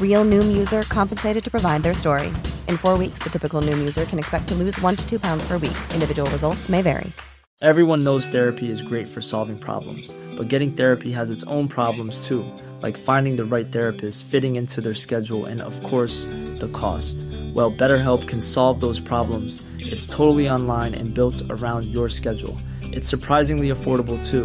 Real Noom user compensated to provide their story. In four weeks, the typical Noom user can expect to lose one to two pounds per week. Individual results may vary. Everyone knows therapy is great for solving problems, but getting therapy has its own problems too, like finding the right therapist, fitting into their schedule, and of course, the cost. Well, BetterHelp can solve those problems. It's totally online and built around your schedule. It's surprisingly affordable too.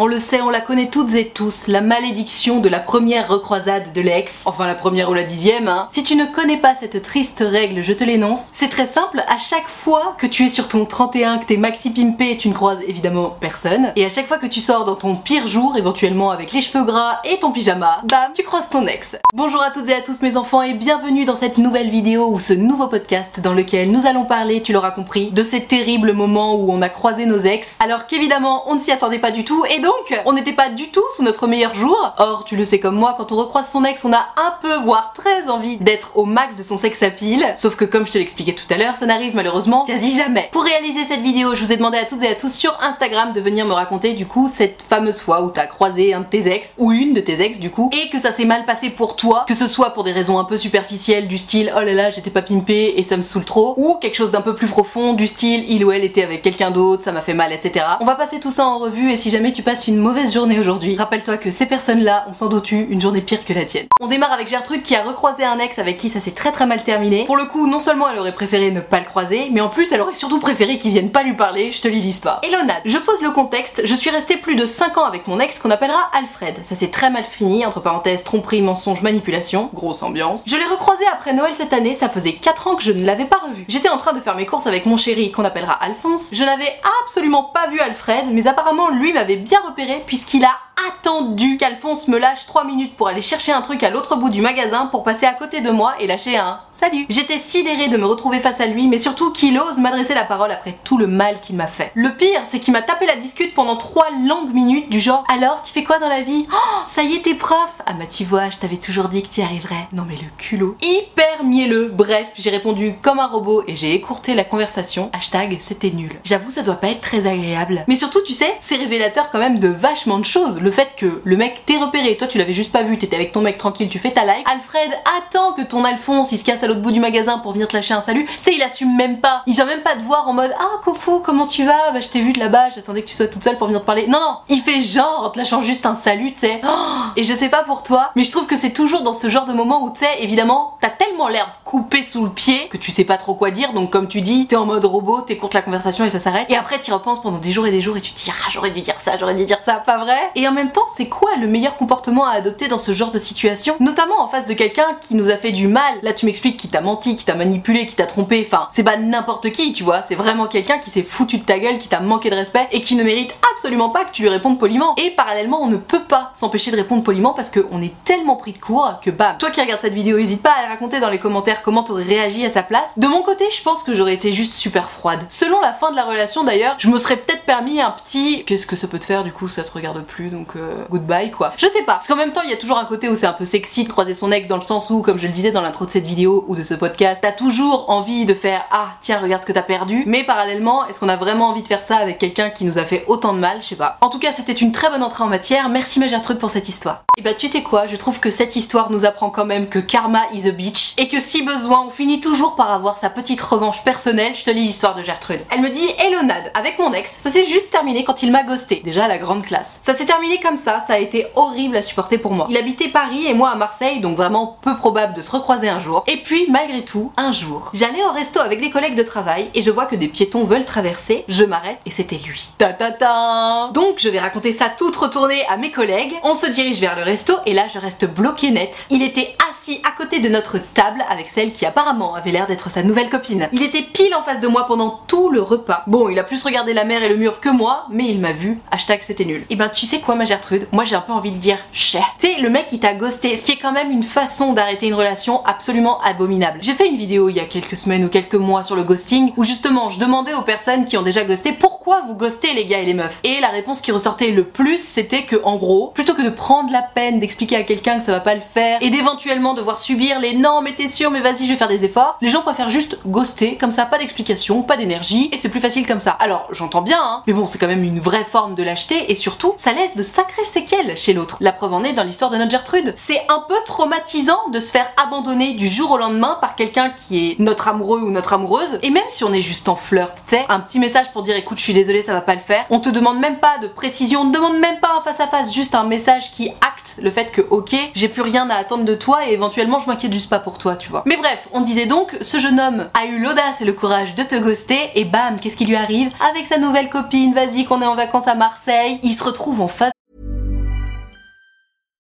On le sait, on la connaît toutes et tous, la malédiction de la première recroisade de l'ex, enfin la première ou la dixième, hein. Si tu ne connais pas cette triste règle, je te l'énonce, c'est très simple, à chaque fois que tu es sur ton 31, que t'es maxi pimpé, tu ne croises évidemment personne, et à chaque fois que tu sors dans ton pire jour, éventuellement avec les cheveux gras et ton pyjama, bam, tu croises ton ex. Bonjour à toutes et à tous mes enfants et bienvenue dans cette nouvelle vidéo ou ce nouveau podcast dans lequel nous allons parler, tu l'auras compris, de ces terribles moments où on a croisé nos ex, alors qu'évidemment on ne s'y attendait pas du tout, et donc, on n'était pas du tout sous notre meilleur jour. Or, tu le sais comme moi, quand on recroise son ex, on a un peu, voire très envie d'être au max de son sex appeal. Sauf que comme je te l'expliquais tout à l'heure, ça n'arrive malheureusement quasi jamais. Pour réaliser cette vidéo, je vous ai demandé à toutes et à tous sur Instagram de venir me raconter du coup cette fameuse fois où t'as croisé un de tes ex, ou une de tes ex du coup, et que ça s'est mal passé pour toi, que ce soit pour des raisons un peu superficielles du style oh là là j'étais pas pimpé et ça me saoule trop, ou quelque chose d'un peu plus profond du style il ou elle était avec quelqu'un d'autre, ça m'a fait mal, etc. On va passer tout ça en revue et si jamais tu passes une mauvaise journée aujourd'hui, rappelle-toi que ces personnes-là ont sans doute eu une journée pire que la tienne. On démarre avec Gertrude qui a recroisé un ex avec qui ça s'est très très mal terminé. Pour le coup, non seulement elle aurait préféré ne pas le croiser, mais en plus elle aurait surtout préféré qu'il vienne pas lui parler, je te lis l'histoire. Elonade, je pose le contexte, je suis restée plus de 5 ans avec mon ex qu'on appellera Alfred. Ça s'est très mal fini, entre parenthèses, tromperie, mensonge, manipulation, grosse ambiance. Je l'ai recroisé après Noël cette année, ça faisait 4 ans que je ne l'avais pas revu. J'étais en train de faire mes courses avec mon chéri qu'on appellera Alphonse. Je n'avais absolument pas vu Alfred, mais apparemment lui m'avait bien puisqu'il a attendu qu'Alphonse me lâche 3 minutes pour aller chercher un truc à l'autre bout du magasin pour passer à côté de moi et lâcher un salut. J'étais sidérée de me retrouver face à lui, mais surtout qu'il ose m'adresser la parole après tout le mal qu'il m'a fait. Le pire, c'est qu'il m'a tapé la discute pendant 3 longues minutes du genre alors tu fais quoi dans la vie Oh ça y est t'es prof Ah bah tu vois je t'avais toujours dit que tu y arriverais. Non mais le culot. Hyper mielleux. Bref j'ai répondu comme un robot et j'ai écourté la conversation. Hashtag c'était nul. J'avoue ça doit pas être très agréable. Mais surtout tu sais c'est révélateur quand même de vachement de choses. Fait que le mec t'ait repéré, toi tu l'avais juste pas vu, t'étais avec ton mec tranquille, tu fais ta life. Alfred attend que ton Alphonse il se casse à l'autre bout du magasin pour venir te lâcher un salut. Tu sais, il assume même pas. Il vient même pas te voir en mode Ah coucou, comment tu vas? Bah je t'ai vu de là-bas, j'attendais que tu sois toute seule pour venir te parler. Non, non, il fait genre en te lâchant juste un salut, tu sais. Et je sais pas pour toi, mais je trouve que c'est toujours dans ce genre de moment où tu sais, évidemment, t'as tellement l'herbe coupée sous le pied que tu sais pas trop quoi dire. Donc comme tu dis, t'es en mode robot, t'écoutes la conversation et ça s'arrête. Et après t'y repenses pendant des jours et des jours et tu te dis Ah j'aurais dû dire ça, j'aurais dû dire ça, pas vrai? Même temps, c'est quoi le meilleur comportement à adopter dans ce genre de situation? Notamment en face de quelqu'un qui nous a fait du mal. Là tu m'expliques qui t'a menti, qui t'a manipulé, qui t'a trompé. Enfin, c'est pas n'importe qui, tu vois. C'est vraiment quelqu'un qui s'est foutu de ta gueule, qui t'a manqué de respect et qui ne mérite absolument pas que tu lui répondes poliment. Et parallèlement, on ne peut pas s'empêcher de répondre poliment parce qu'on est tellement pris de court que bam. Toi qui regardes cette vidéo, n'hésite pas à raconter dans les commentaires comment t'aurais réagi à sa place. De mon côté, je pense que j'aurais été juste super froide. Selon la fin de la relation d'ailleurs, je me serais peut-être permis un petit qu'est-ce que ça peut te faire du coup? Ça te regarde plus donc euh, goodbye quoi. Je sais pas. Parce qu'en même temps, il y a toujours un côté où c'est un peu sexy de croiser son ex dans le sens où comme je le disais dans l'intro de cette vidéo ou de ce podcast, t'as toujours envie de faire ah tiens regarde ce que t'as perdu mais parallèlement est-ce qu'on a vraiment envie de faire ça avec quelqu'un qui nous a fait autant de mal? Je sais pas en tout cas c'était une très bonne entrée en matière merci ma Gertrude pour cette histoire et bah tu sais quoi? Je trouve que cette histoire nous apprend quand même que karma is a bitch et que si besoin, on finit toujours par avoir sa petite revanche personnelle. Je te lis l'histoire de Gertrude. Elle me dit Hello Nad, avec mon ex, ça s'est juste terminé quand il m'a ghosté. Déjà la grande classe. Ça s'est terminé comme ça, ça a été horrible à supporter pour moi. Il habitait Paris et moi à Marseille, donc vraiment peu probable de se recroiser un jour. Et puis, malgré tout, un jour, j'allais au resto avec des collègues de travail et je vois que des piétons veulent traverser. Je m'arrête et c'était lui. Ta ta ta Donc je vais raconter ça toute retournée à mes collègues. On se dirige vers le resto et là je reste bloqué net. Il était assis à côté de notre table avec celle qui apparemment avait l'air d'être sa nouvelle copine. Il était pile en face de moi pendant tout le repas. Bon, il a plus regardé la mer et le mur que moi, mais il m'a vu. Hashtag c'était nul. Et ben tu sais quoi ma Gertrude Moi j'ai un peu envie de dire chais. Tu sais, le mec qui t'a ghosté, ce qui est quand même une façon d'arrêter une relation absolument abominable. J'ai fait une vidéo il y a quelques semaines ou quelques mois sur le ghosting où justement je demandais aux personnes qui ont déjà ghosté pourquoi vous ghostez les gars et les meufs? Et la réponse qui ressortait le plus c'était que en gros, plutôt que de prendre la peine d'expliquer à quelqu'un que ça va pas le faire et d'éventuellement devoir subir les non mais t'es sûr mais vas-y je vais faire des efforts, les gens préfèrent juste ghoster comme ça pas d'explication, pas d'énergie et c'est plus facile comme ça. Alors j'entends bien hein, mais bon c'est quand même une vraie forme de lâcheté et surtout ça laisse de sacrées séquelles chez l'autre. La preuve en est dans l'histoire de notre Gertrude. C'est un peu traumatisant de se faire abandonner du jour au lendemain par quelqu'un qui est notre amoureux ou notre amoureuse et même si on est juste en flirt, tu sais, un petit message pour dire écoute je suis désolée ça va pas le faire, on te demande même pas de précision, on ne demande même pas en face à face, juste un message qui acte le fait que ok j'ai plus rien à attendre de toi et éventuellement je m'inquiète juste pas pour toi tu vois. Mais bref, on disait donc ce jeune homme a eu l'audace et le courage de te ghoster et bam qu'est-ce qui lui arrive? Avec sa nouvelle copine, vas-y qu'on est en vacances à Marseille, il se retrouve en face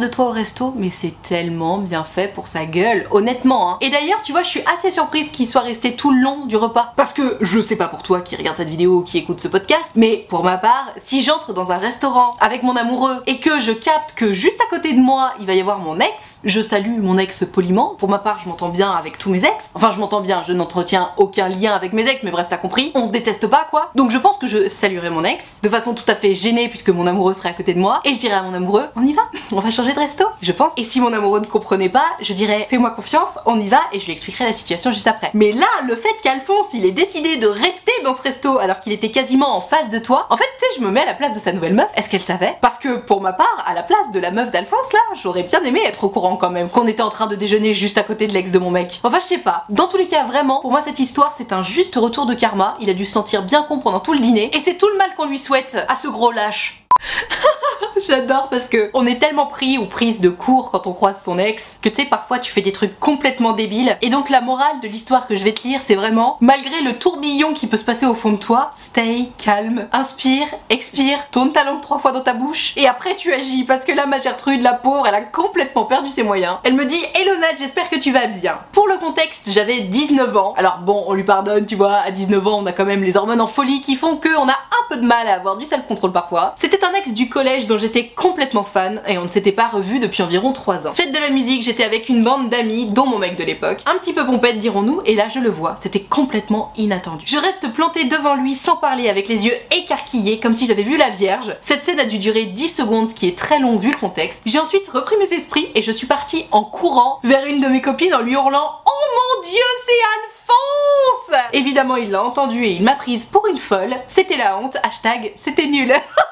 De toi au resto, mais c'est tellement bien fait pour sa gueule, honnêtement. Hein. Et d'ailleurs, tu vois, je suis assez surprise qu'il soit resté tout le long du repas. Parce que je sais pas pour toi qui regarde cette vidéo ou qui écoute ce podcast, mais pour ma part, si j'entre dans un restaurant avec mon amoureux et que je capte que juste à côté de moi, il va y avoir mon ex, je salue mon ex poliment. Pour ma part, je m'entends bien avec tous mes ex. Enfin, je m'entends bien, je n'entretiens aucun lien avec mes ex, mais bref, t'as compris. On se déteste pas, quoi. Donc je pense que je saluerai mon ex de façon tout à fait gênée puisque mon amoureux serait à côté de moi et je dirais à mon amoureux, on y va, on va changer de resto, je pense. Et si mon amoureux ne comprenait pas, je dirais fais-moi confiance, on y va et je lui expliquerai la situation juste après. Mais là, le fait qu'Alphonse il ait décidé de rester dans ce resto alors qu'il était quasiment en face de toi, en fait, tu je me mets à la place de sa nouvelle meuf. Est-ce qu'elle savait? Parce que pour ma part, à la place de la meuf d'Alphonse là, j'aurais bien aimé être au courant quand même qu'on était en train de déjeuner juste à côté de l'ex de mon mec. Enfin, je sais pas. Dans tous les cas, vraiment, pour moi cette histoire c'est un juste retour de karma. Il a dû se sentir bien con pendant tout le dîner et c'est tout le mal qu'on lui souhaite à ce gros lâche. J'adore parce que on est tellement pris ou prise de court quand on croise son ex que tu sais parfois tu fais des trucs complètement débiles et donc la morale de l'histoire que je vais te lire c'est vraiment malgré le tourbillon qui peut se passer au fond de toi, stay calme, inspire, expire, tourne ta langue trois fois dans ta bouche et après tu agis parce que là ma Gertrude la pauvre elle a complètement perdu ses moyens. Elle me dit Elona j'espère que tu vas bien. Pour le contexte j'avais 19 ans alors bon on lui pardonne tu vois à 19 ans on a quand même les hormones en folie qui font qu'on a un peu de mal à avoir du self-control parfois. C'était un ex du collège dont j'étais complètement fan et on ne s'était pas revu depuis environ 3 ans. Fête de la musique, j'étais avec une bande d'amis, dont mon mec de l'époque, un petit peu pompette dirons-nous, et là je le vois, c'était complètement inattendu. Je reste plantée devant lui sans parler avec les yeux écarquillés comme si j'avais vu la Vierge. Cette scène a dû durer 10 secondes, ce qui est très long vu le contexte. J'ai ensuite repris mes esprits et je suis partie en courant vers une de mes copines en lui hurlant Oh mon dieu, c'est Alphonse Évidemment, il l'a entendu et il m'a prise pour une folle. C'était la honte, hashtag c'était nul.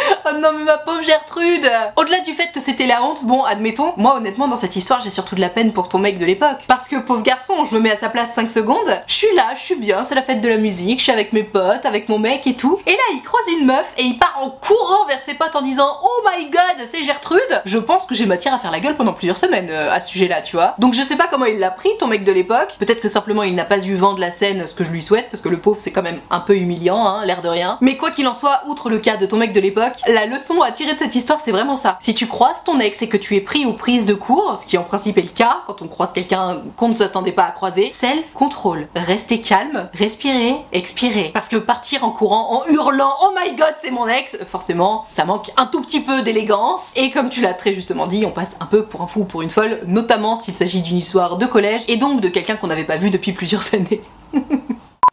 Oh non mais ma pauvre Gertrude Au-delà du fait que c'était la honte, bon admettons, moi honnêtement dans cette histoire j'ai surtout de la peine pour ton mec de l'époque. Parce que pauvre garçon, je me mets à sa place 5 secondes, je suis là, je suis bien, c'est la fête de la musique, je suis avec mes potes, avec mon mec et tout. Et là il croise une meuf et il part en courant vers ses potes en disant Oh my god, c'est Gertrude Je pense que j'ai matière à faire la gueule pendant plusieurs semaines euh, à ce sujet-là, tu vois. Donc je sais pas comment il l'a pris, ton mec de l'époque. Peut-être que simplement il n'a pas eu vent de la scène, ce que je lui souhaite, parce que le pauvre c'est quand même un peu humiliant, hein, l'air de rien. Mais quoi qu'il en soit, outre le cas de ton mec de l'époque, la leçon à tirer de cette histoire c'est vraiment ça. Si tu croises ton ex et que tu es pris ou prise de court, ce qui en principe est le cas quand on croise quelqu'un qu'on ne s'attendait pas à croiser, self-control. Restez calme, respirez, expirez. Parce que partir en courant, en hurlant Oh my god, c'est mon ex, forcément, ça manque un tout petit peu d'élégance. Et comme tu l'as très justement dit, on passe un peu pour un fou ou pour une folle, notamment s'il s'agit d'une histoire de collège et donc de quelqu'un qu'on n'avait pas vu depuis plusieurs années.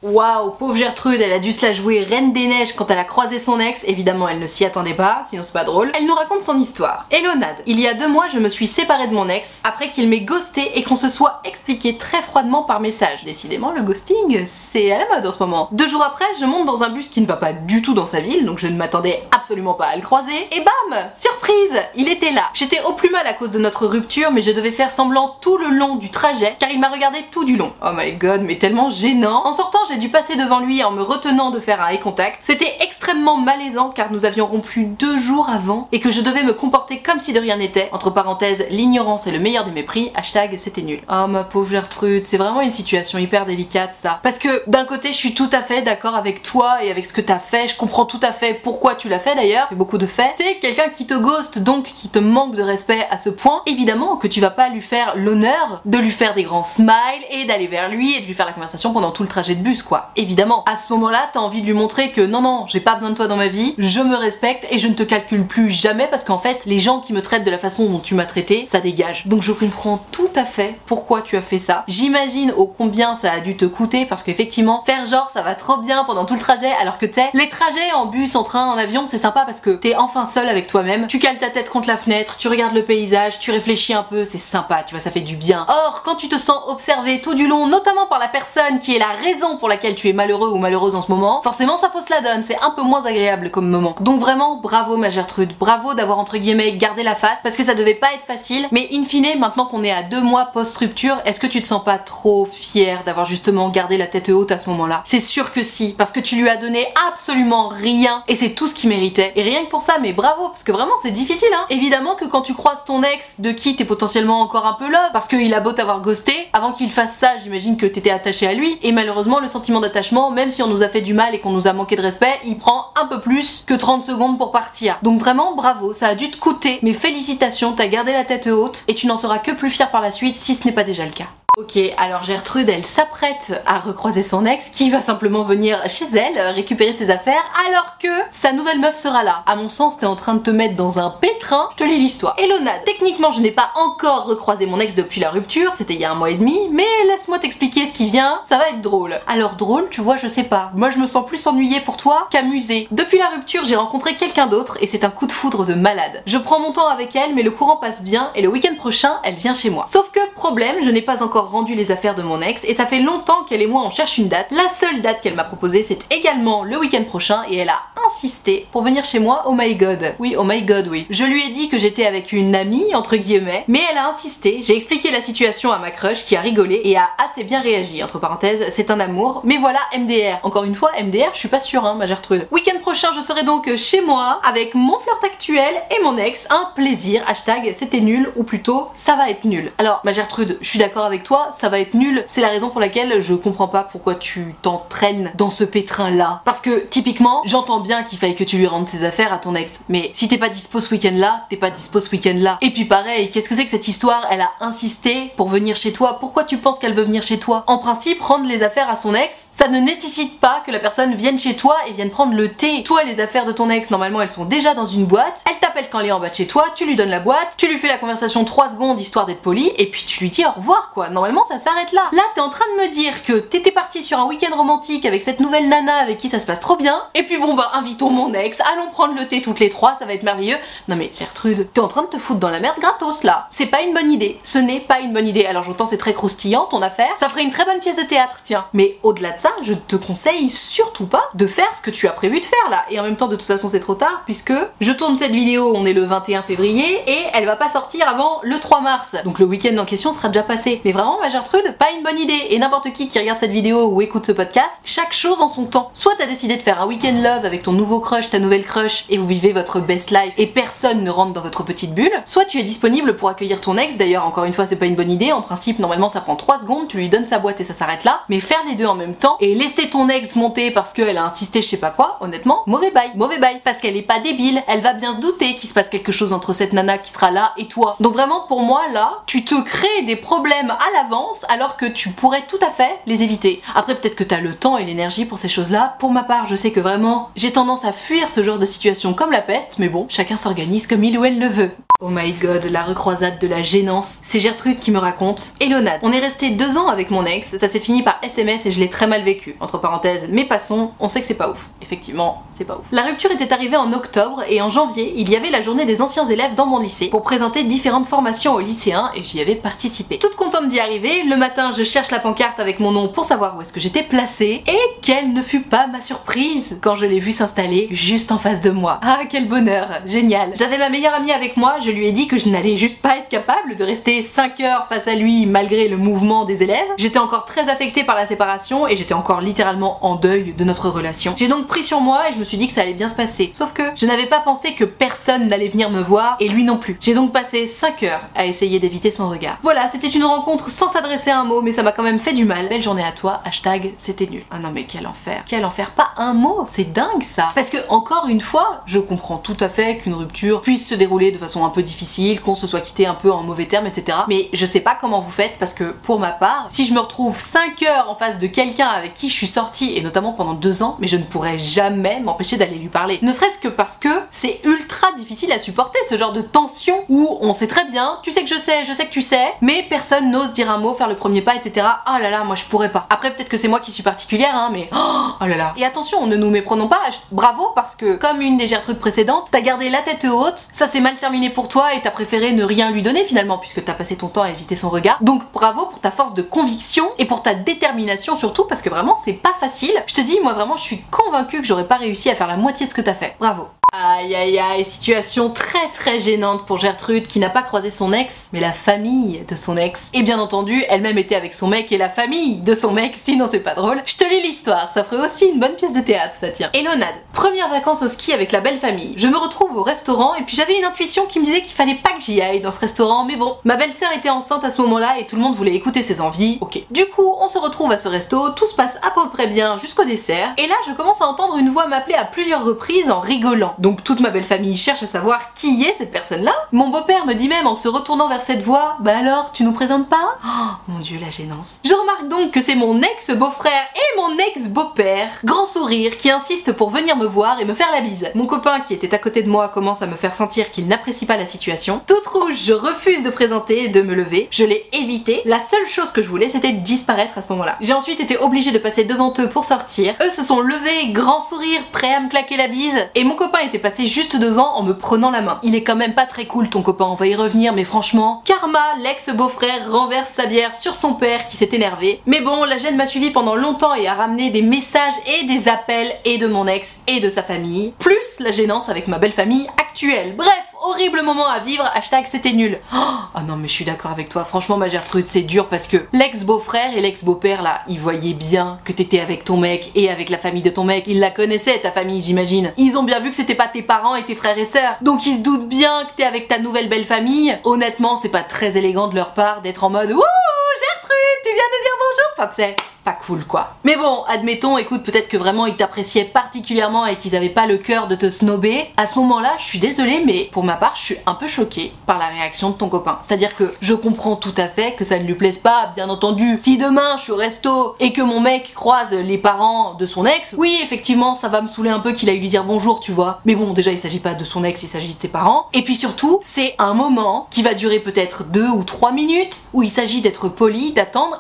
Waouh, pauvre Gertrude, elle a dû se la jouer reine des neiges quand elle a croisé son ex. Évidemment, elle ne s'y attendait pas, sinon c'est pas drôle. Elle nous raconte son histoire. Hello Nad, il y a deux mois, je me suis séparée de mon ex après qu'il m'ait ghosté et qu'on se soit expliqué très froidement par message. Décidément, le ghosting, c'est à la mode en ce moment. Deux jours après, je monte dans un bus qui ne va pas du tout dans sa ville, donc je ne m'attendais absolument pas à le croiser. Et bam Surprise Il était là. J'étais au plus mal à cause de notre rupture, mais je devais faire semblant tout le long du trajet, car il m'a regardé tout du long. Oh my god, mais tellement gênant. En sortant, j'ai dû passer devant lui en me retenant de faire un eye contact. C'était extrêmement malaisant car nous avions rompu deux jours avant et que je devais me comporter comme si de rien n'était. Entre parenthèses, l'ignorance est le meilleur des mépris. Hashtag c'était nul. Oh ma pauvre Gertrude, c'est vraiment une situation hyper délicate ça. Parce que d'un côté, je suis tout à fait d'accord avec toi et avec ce que t'as fait. Je comprends tout à fait pourquoi tu l'as fait d'ailleurs. Fait beaucoup de faits. T'es quelqu'un qui te ghost donc qui te manque de respect à ce point. Évidemment que tu vas pas lui faire l'honneur de lui faire des grands smiles et d'aller vers lui et de lui faire la conversation pendant tout le trajet de bus quoi évidemment. À ce moment-là, t'as envie de lui montrer que non, non, j'ai pas besoin de toi dans ma vie, je me respecte et je ne te calcule plus jamais parce qu'en fait, les gens qui me traitent de la façon dont tu m'as traité, ça dégage. Donc je comprends tout à fait pourquoi tu as fait ça. J'imagine au combien ça a dû te coûter parce qu'effectivement, faire genre ça va trop bien pendant tout le trajet alors que tu sais, les trajets en bus, en train, en avion, c'est sympa parce que t'es enfin seul avec toi-même, tu cales ta tête contre la fenêtre, tu regardes le paysage, tu réfléchis un peu, c'est sympa, tu vois, ça fait du bien. Or, quand tu te sens observé tout du long, notamment par la personne qui est la raison pour laquelle tu es malheureux ou malheureuse en ce moment, forcément ça fausse la donne, c'est un peu moins agréable comme moment. Donc vraiment, bravo ma Gertrude, bravo d'avoir entre guillemets gardé la face, parce que ça devait pas être facile, mais in fine, maintenant qu'on est à deux mois post-rupture, est-ce que tu te sens pas trop fier d'avoir justement gardé la tête haute à ce moment-là? C'est sûr que si, parce que tu lui as donné absolument rien, et c'est tout ce qu'il méritait. Et rien que pour ça, mais bravo, parce que vraiment c'est difficile, hein. Évidemment que quand tu croises ton ex, de qui t'es potentiellement encore un peu love, parce qu'il a beau t'avoir ghosté, avant qu'il fasse ça, j'imagine que t'étais attaché à lui, et malheureusement le d'attachement, même si on nous a fait du mal et qu'on nous a manqué de respect, il prend un peu plus que 30 secondes pour partir. Donc vraiment bravo, ça a dû te coûter, mais félicitations, t'as gardé la tête haute et tu n'en seras que plus fier par la suite si ce n'est pas déjà le cas. Ok, alors Gertrude, elle s'apprête à recroiser son ex qui va simplement venir chez elle récupérer ses affaires alors que sa nouvelle meuf sera là. À mon sens, t'es en train de te mettre dans un pétrin. Je te lis l'histoire. Elonade, techniquement, je n'ai pas encore recroisé mon ex depuis la rupture, c'était il y a un mois et demi, mais laisse-moi t'expliquer ce qui vient, ça va être drôle. Alors drôle, tu vois, je sais pas. Moi, je me sens plus ennuyée pour toi qu'amusée. Depuis la rupture, j'ai rencontré quelqu'un d'autre et c'est un coup de foudre de malade. Je prends mon temps avec elle, mais le courant passe bien et le week-end prochain, elle vient chez moi. Sauf que problème, je n'ai pas encore rendu les affaires de mon ex et ça fait longtemps qu'elle et moi on cherche une date. La seule date qu'elle m'a proposée c'est également le week-end prochain et elle a insisté pour venir chez moi. Oh my god. Oui, oh my god, oui. Je lui ai dit que j'étais avec une amie entre guillemets, mais elle a insisté. J'ai expliqué la situation à ma crush qui a rigolé et a assez bien réagi. Entre parenthèses, c'est un amour. Mais voilà, MDR. Encore une fois, MDR, je suis pas sûre, hein, ma Gertrude. Week-end prochain, je serai donc chez moi avec mon flirt actuel et mon ex. Un plaisir. Hashtag c'était nul ou plutôt ça va être nul. Alors, ma Gertrude, je suis d'accord avec toi, ça va être nul. C'est la raison pour laquelle je comprends pas pourquoi tu t'entraînes dans ce pétrin là. Parce que typiquement, j'entends bien qu'il faille que tu lui rendes ses affaires à ton ex. Mais si t'es pas dispo ce week-end là, t'es pas dispo ce week-end là. Et puis pareil, qu'est-ce que c'est que cette histoire? Elle a insisté pour venir chez toi. Pourquoi tu penses qu'elle veut venir chez toi? En principe, rendre les affaires à son ex, ça ne nécessite pas que la personne vienne chez toi et vienne prendre le thé. Toi, les affaires de ton ex, normalement, elles sont déjà dans une boîte. Elle t'appelle quand elle est en bas de chez toi, tu lui donnes la boîte, tu lui fais la conversation 3 secondes histoire d'être poli, et puis tu lui dis au revoir quoi. Normalement, Normalement, ça s'arrête là. Là, t'es en train de me dire que t'étais parti sur un week-end romantique avec cette nouvelle nana avec qui ça se passe trop bien. Et puis bon, bah, invitons mon ex, allons prendre le thé toutes les trois, ça va être merveilleux. Non mais Gertrude, t'es en train de te foutre dans la merde gratos là. C'est pas une bonne idée. Ce n'est pas une bonne idée. Alors j'entends, c'est très croustillant ton affaire. Ça ferait une très bonne pièce de théâtre, tiens. Mais au-delà de ça, je te conseille surtout pas de faire ce que tu as prévu de faire là. Et en même temps, de toute façon, c'est trop tard puisque je tourne cette vidéo, on est le 21 février et elle va pas sortir avant le 3 mars. Donc le week-end en question sera déjà passé. Mais vraiment, ma Gertrude, pas une bonne idée. Et n'importe qui qui regarde cette vidéo ou écoute ce podcast, chaque chose en son temps. Soit t'as décidé de faire un week-end love avec ton nouveau crush, ta nouvelle crush, et vous vivez votre best life et personne ne rentre dans votre petite bulle. Soit tu es disponible pour accueillir ton ex, d'ailleurs encore une fois c'est pas une bonne idée, en principe normalement ça prend 3 secondes, tu lui donnes sa boîte et ça s'arrête là, mais faire les deux en même temps et laisser ton ex monter parce qu'elle a insisté je sais pas quoi, honnêtement, mauvais bail, mauvais bail, parce qu'elle est pas débile, elle va bien se douter qu'il se passe quelque chose entre cette nana qui sera là et toi. Donc vraiment pour moi là, tu te crées des problèmes à l'avance alors que tu pourrais tout à fait les éviter. Après peut-être que t'as le temps et l'énergie pour ces choses-là. Pour ma part, je sais que vraiment, j'ai tendance à fuir ce genre de situation comme la peste, mais bon, chacun s'organise comme il ou elle le veut. Oh my god, la recroisade de la gênance. C'est Gertrude qui me raconte. Elonade, on est resté deux ans avec mon ex, ça s'est fini par SMS et je l'ai très mal vécu. Entre parenthèses, mais passons, on sait que c'est pas ouf. Effectivement, c'est pas ouf. La rupture était arrivée en octobre et en janvier, il y avait la journée des anciens élèves dans mon lycée pour présenter différentes formations aux lycéens et j'y avais participé. Toute contente d'y arriver, le matin je cherche la pancarte avec mon nom pour savoir où est-ce que j'étais placée et quelle ne fut pas ma surprise quand je l'ai vu s'installer juste en face de moi. Ah quel bonheur, génial. J'avais ma meilleure amie avec moi, je lui ai dit que je n'allais juste pas être capable de rester 5 heures face à lui malgré le mouvement des élèves. J'étais encore très affectée par la séparation et j'étais encore littéralement en deuil de notre relation. J'ai donc pris sur moi et je me suis dit que ça allait bien se passer. Sauf que je n'avais pas pensé que personne n'allait venir me voir et lui non plus. J'ai donc passé 5 heures à essayer d'éviter son regard. Voilà, c'était une rencontre sans s'adresser un mot mais ça m'a quand même fait du mal. Belle journée à toi, hashtag c'était nul. Ah non mais quel enfer, quel enfer, pas un mot, c'est dingue ça. Parce que encore une fois, je comprends tout à fait qu'une rupture puisse se dérouler de façon un peu difficile qu'on se soit quitté un peu en mauvais termes, etc. Mais je sais pas comment vous faites parce que pour ma part, si je me retrouve 5 heures en face de quelqu'un avec qui je suis sortie, et notamment pendant 2 ans, mais je ne pourrais jamais m'empêcher d'aller lui parler. Ne serait-ce que parce que c'est ultra difficile à supporter ce genre de tension où on sait très bien, tu sais que je sais, je sais que tu sais, mais personne n'ose dire un mot, faire le premier pas, etc. Oh là là, moi je pourrais pas. Après peut-être que c'est moi qui suis particulière, hein, mais oh là là. Et attention, ne nous méprenons pas, bravo parce que comme une des Gertrudes précédentes, t'as gardé la tête haute, ça s'est mal terminé pour toi et t'as préféré ne rien lui donner finalement puisque t'as passé ton temps à éviter son regard. Donc bravo pour ta force de conviction et pour ta détermination surtout parce que vraiment c'est pas facile. Je te dis, moi vraiment je suis convaincue que j'aurais pas réussi à faire la moitié de ce que t'as fait. Bravo. Aïe aïe aïe, situation très très gênante pour Gertrude qui n'a pas croisé son ex, mais la famille de son ex. Et bien entendu, elle-même était avec son mec et la famille de son mec, sinon c'est pas drôle. Je te lis l'histoire, ça ferait aussi une bonne pièce de théâtre, ça tient. Elonade, première vacances au ski avec la belle famille. Je me retrouve au restaurant et puis j'avais une intuition qui me disait qu'il fallait pas que j'y aille dans ce restaurant, mais bon, ma belle-sœur était enceinte à ce moment-là et tout le monde voulait écouter ses envies. Ok. Du coup, on se retrouve à ce resto, tout se passe à peu près bien jusqu'au dessert, et là je commence à entendre une voix m'appeler à plusieurs reprises en rigolant. Donc toute ma belle famille cherche à savoir qui est cette personne-là. Mon beau-père me dit même en se retournant vers cette voix Bah alors, tu nous présentes pas? Oh mon dieu, la gênance. Je remarque donc que c'est mon ex-beau-frère et mon ex-beau-père, grand sourire, qui insiste pour venir me voir et me faire la bise. Mon copain qui était à côté de moi commence à me faire sentir qu'il n'apprécie pas la situation. Toute rouge, je refuse de présenter et de me lever. Je l'ai évité. La seule chose que je voulais, c'était disparaître à ce moment-là. J'ai ensuite été obligée de passer devant eux pour sortir. Eux se sont levés, grand sourire, prêts à me claquer la bise. Et mon copain était passé juste devant en me prenant la main. Il est quand même pas très cool ton copain, on va y revenir, mais franchement, Karma, l'ex-beau-frère, renverse sa bière sur son père qui s'est énervé. Mais bon, la gêne m'a suivi pendant longtemps et a ramené des messages et des appels et de mon ex et de sa famille, plus la gênance avec ma belle famille Bref, horrible moment à vivre, hashtag c'était nul. Oh non mais je suis d'accord avec toi, franchement ma Gertrude c'est dur parce que l'ex-beau-frère et l'ex-beau-père là, ils voyaient bien que t'étais avec ton mec et avec la famille de ton mec, ils la connaissaient ta famille j'imagine. Ils ont bien vu que c'était pas tes parents et tes frères et sœurs, donc ils se doutent bien que t'es avec ta nouvelle belle famille. Honnêtement c'est pas très élégant de leur part d'être en mode Gertrude, tu viens de dire bonjour Enfin tu sais, pas cool quoi. Mais bon, admettons, écoute, peut-être que vraiment ils t'appréciaient particulièrement et qu'ils avaient pas le cœur de te snober. À ce moment-là, je suis désolée, mais pour ma part, je suis un peu choquée par la réaction de ton copain. C'est-à-dire que je comprends tout à fait que ça ne lui plaise pas, bien entendu. Si demain je suis au resto et que mon mec croise les parents de son ex, oui, effectivement, ça va me saouler un peu qu'il aille lui dire bonjour, tu vois. Mais bon, déjà, il s'agit pas de son ex, il s'agit de ses parents. Et puis surtout, c'est un moment qui va durer peut-être deux ou trois minutes où il s'agit d'être poli,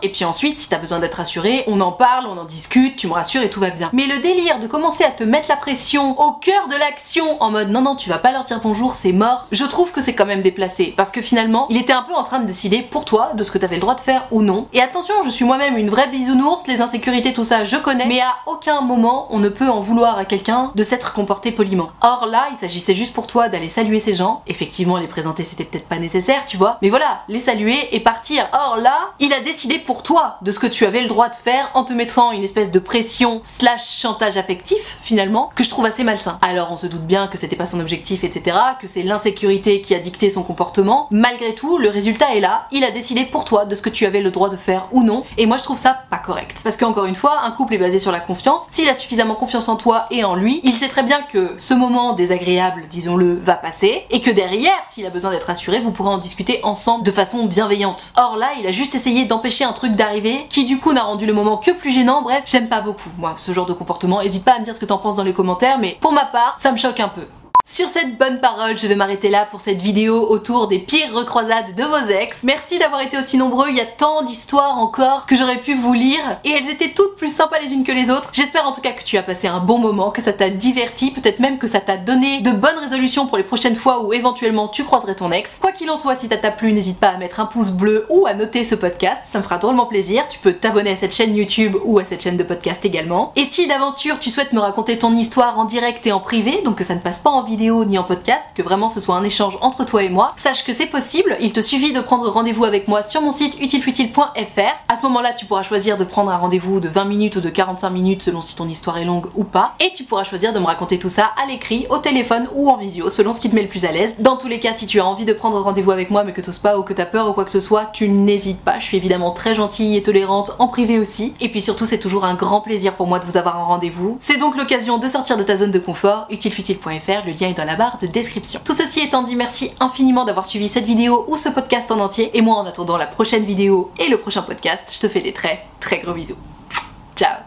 et puis ensuite, si t'as besoin d'être rassuré, on en parle, on en discute, tu me rassures et tout va bien. Mais le délire de commencer à te mettre la pression au cœur de l'action en mode non, non, tu vas pas leur dire bonjour, c'est mort, je trouve que c'est quand même déplacé. Parce que finalement, il était un peu en train de décider pour toi de ce que t'avais le droit de faire ou non. Et attention, je suis moi-même une vraie bisounours, les insécurités, tout ça, je connais, mais à aucun moment on ne peut en vouloir à quelqu'un de s'être comporté poliment. Or là, il s'agissait juste pour toi d'aller saluer ces gens. Effectivement, les présenter c'était peut-être pas nécessaire, tu vois, mais voilà, les saluer et partir. Or là, il a décidé pour toi de ce que tu avais le droit de faire en te mettant une espèce de pression slash chantage affectif finalement que je trouve assez malsain. Alors on se doute bien que c'était pas son objectif, etc., que c'est l'insécurité qui a dicté son comportement. Malgré tout, le résultat est là. Il a décidé pour toi de ce que tu avais le droit de faire ou non. Et moi je trouve ça pas correct. Parce qu'encore une fois, un couple est basé sur la confiance. S'il a suffisamment confiance en toi et en lui, il sait très bien que ce moment désagréable, disons-le, va passer. Et que derrière, s'il a besoin d'être assuré, vous pourrez en discuter ensemble de façon bienveillante. Or là, il a juste essayé d'empêcher un truc d'arriver qui du coup n'a rendu le moment que plus gênant. Bref, j'aime pas beaucoup, moi, ce genre de comportement. Hésite pas à me dire ce que t'en penses dans les commentaires, mais pour ma part, ça me choque un peu. Sur cette bonne parole, je vais m'arrêter là pour cette vidéo autour des pires recroisades de vos ex. Merci d'avoir été aussi nombreux, il y a tant d'histoires encore que j'aurais pu vous lire et elles étaient toutes plus sympas les unes que les autres. J'espère en tout cas que tu as passé un bon moment, que ça t'a diverti, peut-être même que ça t'a donné de bonnes résolutions pour les prochaines fois où éventuellement tu croiserais ton ex. Quoi qu'il en soit, si ça t'a plu, n'hésite pas à mettre un pouce bleu ou à noter ce podcast, ça me fera drôlement plaisir. Tu peux t'abonner à cette chaîne YouTube ou à cette chaîne de podcast également. Et si d'aventure tu souhaites me raconter ton histoire en direct et en privé, donc que ça ne passe pas en vidéo, ni en podcast, que vraiment ce soit un échange entre toi et moi, sache que c'est possible, il te suffit de prendre rendez-vous avec moi sur mon site utilefutile.fr. À ce moment-là, tu pourras choisir de prendre un rendez-vous de 20 minutes ou de 45 minutes selon si ton histoire est longue ou pas, et tu pourras choisir de me raconter tout ça à l'écrit, au téléphone ou en visio, selon ce qui te met le plus à l'aise. Dans tous les cas, si tu as envie de prendre rendez-vous avec moi mais que t'oses pas ou que t'as peur ou quoi que ce soit, tu n'hésites pas, je suis évidemment très gentille et tolérante en privé aussi. Et puis surtout, c'est toujours un grand plaisir pour moi de vous avoir en rendez-vous. C'est donc l'occasion de sortir de ta zone de confort, utilefutile.fr, le lien dans la barre de description. Tout ceci étant dit, merci infiniment d'avoir suivi cette vidéo ou ce podcast en entier. Et moi, en attendant la prochaine vidéo et le prochain podcast, je te fais des très très gros bisous. Ciao